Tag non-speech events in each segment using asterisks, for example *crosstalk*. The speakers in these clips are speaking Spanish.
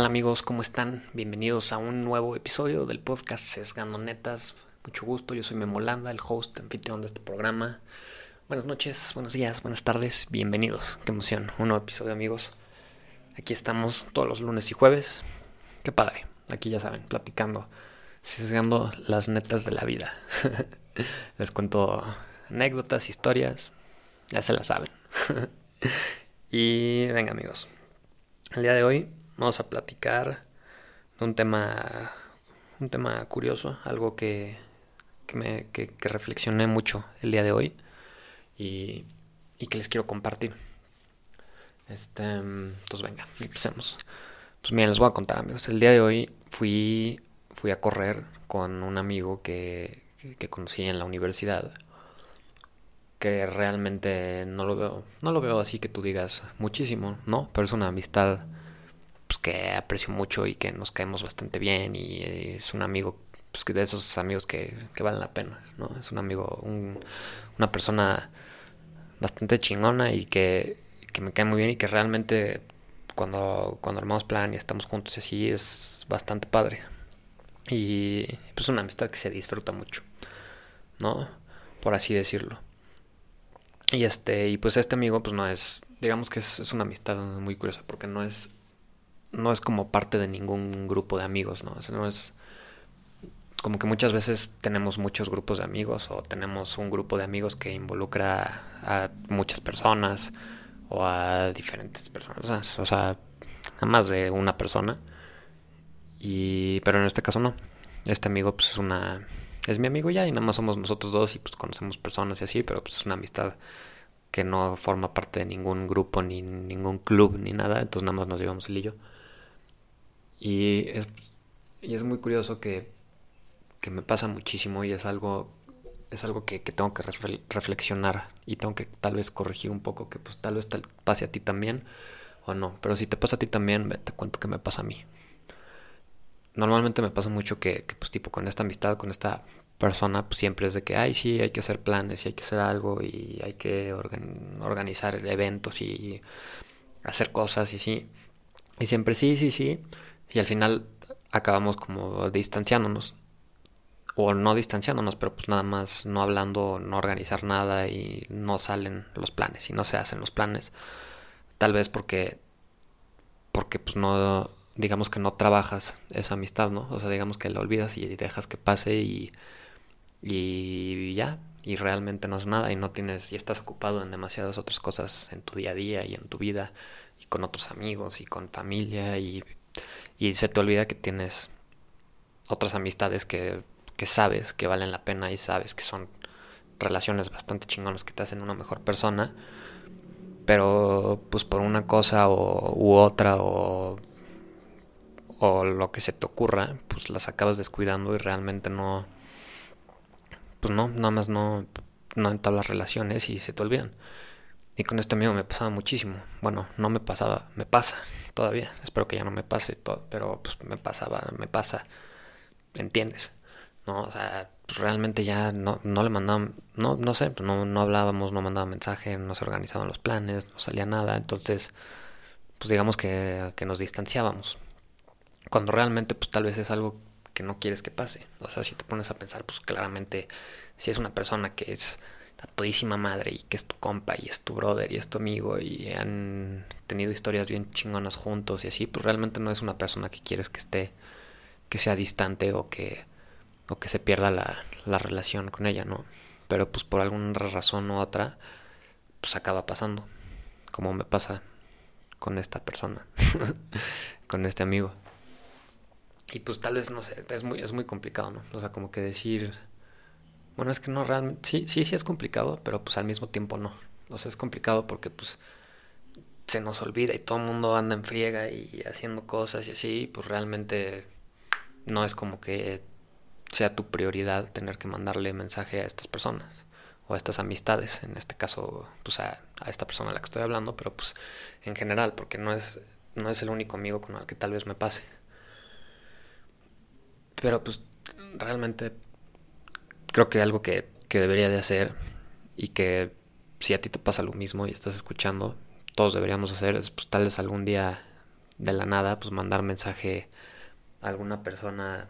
tal amigos? ¿Cómo están? Bienvenidos a un nuevo episodio del podcast Sesgando Netas. Mucho gusto, yo soy Memolanda, el host, anfitrión de este programa. Buenas noches, buenos días, buenas tardes, bienvenidos. Qué emoción, un nuevo episodio amigos. Aquí estamos todos los lunes y jueves. Qué padre, aquí ya saben, platicando, sesgando las netas de la vida. *laughs* Les cuento anécdotas, historias, ya se las saben. *laughs* y venga amigos, el día de hoy vamos a platicar de un tema, un tema curioso, algo que, que, me, que, reflexioné mucho el día de hoy y, y que les quiero compartir. Este, pues venga, empecemos. Pues miren, les voy a contar amigos. El día de hoy fui, fui a correr con un amigo que, que conocí en la universidad que realmente no lo veo, no lo veo así que tú digas muchísimo, ¿no? Pero es una amistad pues, que aprecio mucho y que nos caemos bastante bien y es un amigo pues, de esos amigos que, que valen la pena, ¿no? Es un amigo, una persona bastante chingona y que, que me cae muy bien y que realmente cuando, cuando armamos plan y estamos juntos así es bastante padre. Y pues una amistad que se disfruta mucho, ¿no? Por así decirlo. Y este, y pues este amigo, pues no es, digamos que es, es, una amistad muy curiosa, porque no es, no es como parte de ningún grupo de amigos, ¿no? O no es como que muchas veces tenemos muchos grupos de amigos o tenemos un grupo de amigos que involucra a muchas personas o a diferentes personas, o sea, a más de una persona. Y, pero en este caso no. Este amigo pues es una es mi amigo ya y nada más somos nosotros dos y pues conocemos personas y así, pero pues es una amistad que no forma parte de ningún grupo ni ningún club ni nada, entonces nada más nos llevamos el y Y es, y es muy curioso que, que me pasa muchísimo y es algo es algo que, que tengo que reflexionar y tengo que tal vez corregir un poco, que pues tal vez te pase a ti también o no, pero si te pasa a ti también, te cuento que me pasa a mí normalmente me pasa mucho que, pues tipo con esta amistad, con esta persona, pues siempre es de que, ay, sí, hay que hacer planes y hay que hacer algo y hay que organizar eventos y hacer cosas y sí. Y siempre sí, sí, sí. Y al final acabamos como distanciándonos. O no distanciándonos, pero pues nada más no hablando, no organizar nada y no salen los planes y no se hacen los planes. Tal vez porque porque pues no digamos que no trabajas esa amistad, ¿no? O sea, digamos que la olvidas y dejas que pase y, y ya, y realmente no es nada y no tienes, y estás ocupado en demasiadas otras cosas en tu día a día y en tu vida y con otros amigos y con familia y, y se te olvida que tienes otras amistades que, que sabes que valen la pena y sabes que son relaciones bastante chingonas que te hacen una mejor persona pero pues por una cosa o, u otra o o lo que se te ocurra, pues las acabas descuidando y realmente no, pues no, nada más no, no entablas relaciones y se te olvidan. Y con este amigo me pasaba muchísimo. Bueno, no me pasaba, me pasa todavía. Espero que ya no me pase todo, pero pues me pasaba, me pasa. ¿Entiendes? No, o sea, pues realmente ya no, no le mandaban, no, no sé, pues no, no hablábamos, no mandaba mensaje, no se organizaban los planes, no salía nada. Entonces, pues digamos que, que nos distanciábamos. Cuando realmente pues tal vez es algo que no quieres que pase. O sea, si te pones a pensar, pues claramente si es una persona que es a todísima madre y que es tu compa y es tu brother y es tu amigo y han tenido historias bien chingonas juntos y así, pues realmente no es una persona que quieres que esté, que sea distante o que, o que se pierda la, la relación con ella, ¿no? Pero pues por alguna razón u otra, pues acaba pasando, como me pasa con esta persona, *laughs* con este amigo. Y pues tal vez, no sé, es muy, es muy complicado, ¿no? O sea, como que decir, bueno, es que no realmente, sí, sí, sí es complicado, pero pues al mismo tiempo no. O sea, es complicado porque pues se nos olvida y todo el mundo anda en friega y haciendo cosas y así, pues realmente no es como que sea tu prioridad tener que mandarle mensaje a estas personas o a estas amistades, en este caso, pues a, a esta persona a la que estoy hablando, pero pues en general, porque no es, no es el único amigo con el que tal vez me pase. Pero pues realmente creo que algo que, que debería de hacer y que si a ti te pasa lo mismo y estás escuchando, todos deberíamos hacer es pues tal vez algún día de la nada, pues mandar mensaje a alguna persona,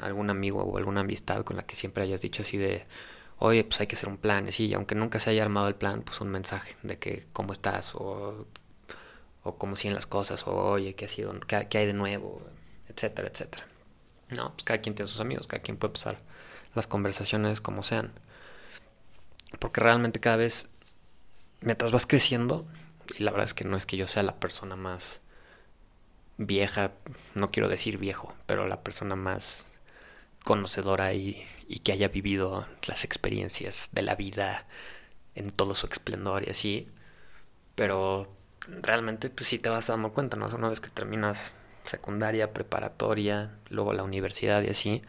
algún amigo o alguna amistad con la que siempre hayas dicho así de, oye, pues hay que hacer un plan, y aunque nunca se haya armado el plan, pues un mensaje de que cómo estás o, o cómo siguen las cosas, o oye, qué ha sido, qué, qué hay de nuevo, etcétera, etcétera. No, pues cada quien tiene sus amigos, cada quien puede pasar las conversaciones como sean. Porque realmente cada vez, mientras vas creciendo, y la verdad es que no es que yo sea la persona más vieja, no quiero decir viejo, pero la persona más conocedora y, y que haya vivido las experiencias de la vida en todo su esplendor y así. Pero realmente pues sí te vas dando cuenta, ¿no? Una vez que terminas secundaria, preparatoria, luego la universidad y así,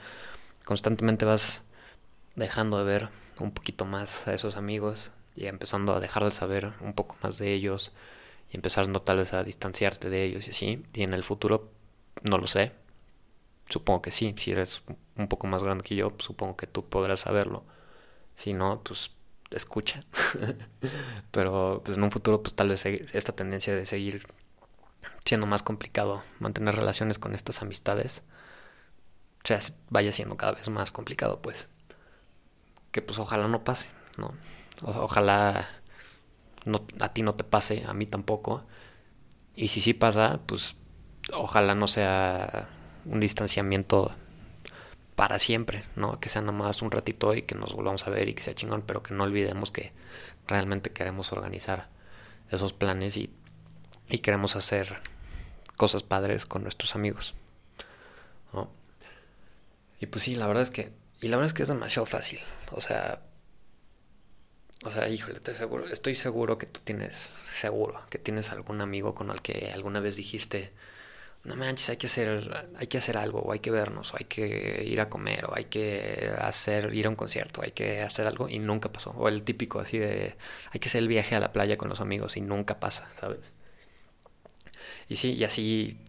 constantemente vas dejando de ver un poquito más a esos amigos y empezando a dejar de saber un poco más de ellos y empezando tal vez a distanciarte de ellos y así. Y en el futuro, no lo sé. Supongo que sí. Si eres un poco más grande que yo, supongo que tú podrás saberlo. Si no, pues escucha. *laughs* Pero pues en un futuro, pues tal vez esta tendencia de seguir siendo más complicado mantener relaciones con estas amistades, sea, vaya siendo cada vez más complicado, pues. Que pues ojalá no pase, ¿no? ojalá a ti no te pase, a mí tampoco. Y si sí pasa, pues ojalá no sea un distanciamiento para siempre, ¿no? Que sea nada más un ratito y que nos volvamos a ver y que sea chingón, pero que no olvidemos que realmente queremos organizar esos planes y, y queremos hacer cosas padres con nuestros amigos. ¿no? Y pues sí, la verdad es que, y la verdad es que es demasiado fácil. O sea, o sea, híjole, te seguro, estoy seguro que tú tienes, seguro, que tienes algún amigo con el que alguna vez dijiste, no manches, hay que hacer, hay que hacer algo, o hay que vernos, o hay que ir a comer, o hay que hacer, ir a un concierto, hay que hacer algo, y nunca pasó. O el típico así de, hay que hacer el viaje a la playa con los amigos, y nunca pasa, ¿sabes? Y sí, y así,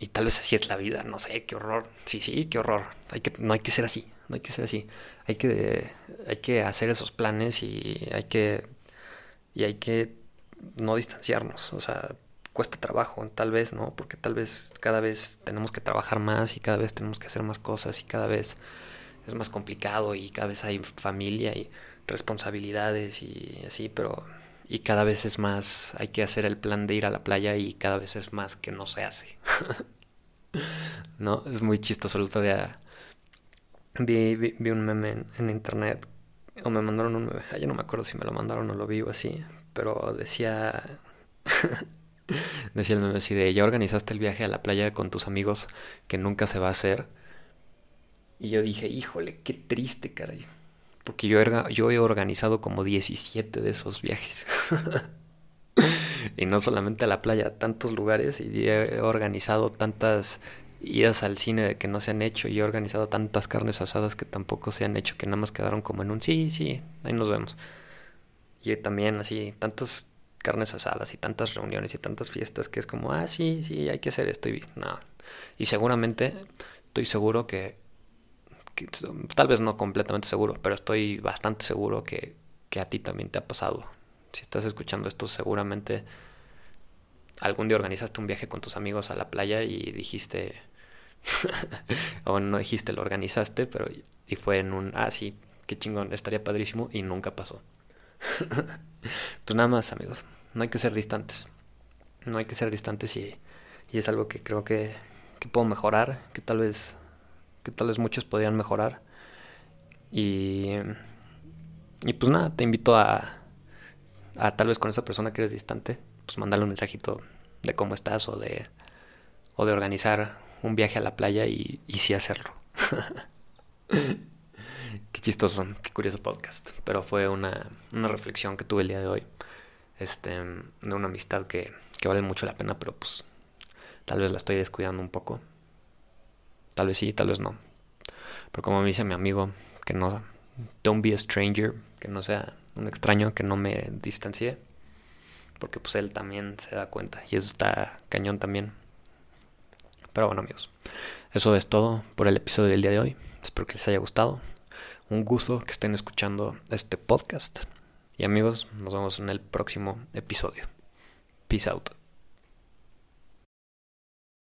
y tal vez así es la vida, no sé, qué horror. Sí, sí, qué horror. Hay que, no hay que ser así, no hay que ser así. Hay que, hay que hacer esos planes y hay que, y hay que no distanciarnos. O sea, cuesta trabajo, tal vez, ¿no? Porque tal vez cada vez tenemos que trabajar más y cada vez tenemos que hacer más cosas y cada vez es más complicado y cada vez hay familia y responsabilidades y así, pero y cada vez es más, hay que hacer el plan de ir a la playa y cada vez es más que no se hace. *laughs* no, es muy chistoso. El otro día vi, vi, un meme en, internet o me mandaron un meme, yo no me acuerdo si me lo mandaron o lo vi o así, pero decía... *laughs* decía el meme así de, ya organizaste el viaje a la playa con tus amigos que nunca se va a hacer. Y yo dije, híjole, qué triste, caray. Porque yo, yo he organizado como 17 de esos viajes. *laughs* y no solamente a la playa, a tantos lugares. Y he organizado tantas idas al cine que no se han hecho. Y he organizado tantas carnes asadas que tampoco se han hecho, que nada más quedaron como en un sí, sí, ahí nos vemos. Y también así, tantas carnes asadas y tantas reuniones y tantas fiestas que es como, ah, sí, sí, hay que hacer esto. Y no. Y seguramente, estoy seguro que tal vez no completamente seguro, pero estoy bastante seguro que, que a ti también te ha pasado. Si estás escuchando esto, seguramente algún día organizaste un viaje con tus amigos a la playa y dijiste, *laughs* o no dijiste, lo organizaste, pero y fue en un, ah, sí, qué chingón, estaría padrísimo y nunca pasó. *laughs* pues nada más, amigos, no hay que ser distantes. No hay que ser distantes y, y es algo que creo que, que puedo mejorar, que tal vez que tal vez muchos podrían mejorar. Y, y pues nada, te invito a, a tal vez con esa persona que eres distante, pues mandarle un mensajito de cómo estás o de, o de organizar un viaje a la playa y, sí hacerlo. *laughs* qué chistoso, qué curioso podcast. Pero fue una, una reflexión que tuve el día de hoy. Este, de una amistad que, que vale mucho la pena, pero pues tal vez la estoy descuidando un poco. Tal vez sí, tal vez no. Pero como me dice mi amigo, que no, don't be a stranger, que no sea un extraño, que no me distancie. Porque pues él también se da cuenta y eso está cañón también. Pero bueno amigos, eso es todo por el episodio del día de hoy. Espero que les haya gustado. Un gusto que estén escuchando este podcast. Y amigos, nos vemos en el próximo episodio. Peace out.